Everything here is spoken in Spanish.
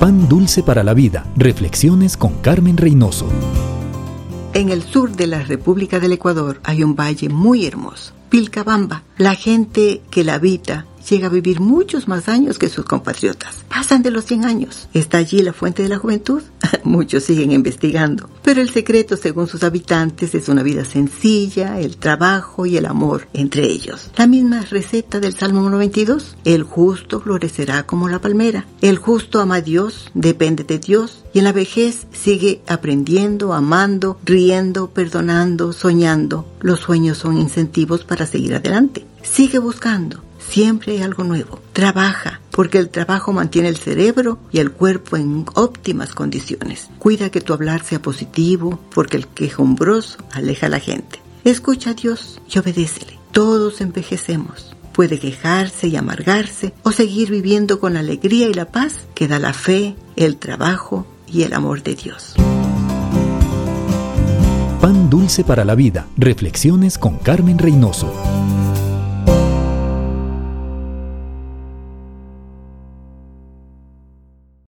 Pan dulce para la vida. Reflexiones con Carmen Reynoso. En el sur de la República del Ecuador hay un valle muy hermoso, Pilcabamba. La gente que la habita llega a vivir muchos más años que sus compatriotas. Pasan de los 100 años. ¿Está allí la fuente de la juventud? Muchos siguen investigando. Pero el secreto, según sus habitantes, es una vida sencilla, el trabajo y el amor entre ellos. La misma receta del Salmo 92. El justo florecerá como la palmera. El justo ama a Dios, depende de Dios y en la vejez sigue aprendiendo, amando, riendo, perdonando, soñando. Los sueños son incentivos para seguir adelante. Sigue buscando Siempre hay algo nuevo. Trabaja, porque el trabajo mantiene el cerebro y el cuerpo en óptimas condiciones. Cuida que tu hablar sea positivo, porque el quejumbroso aleja a la gente. Escucha a Dios y obedécele. Todos envejecemos. Puede quejarse y amargarse o seguir viviendo con la alegría y la paz que da la fe, el trabajo y el amor de Dios. Pan dulce para la vida. Reflexiones con Carmen Reynoso.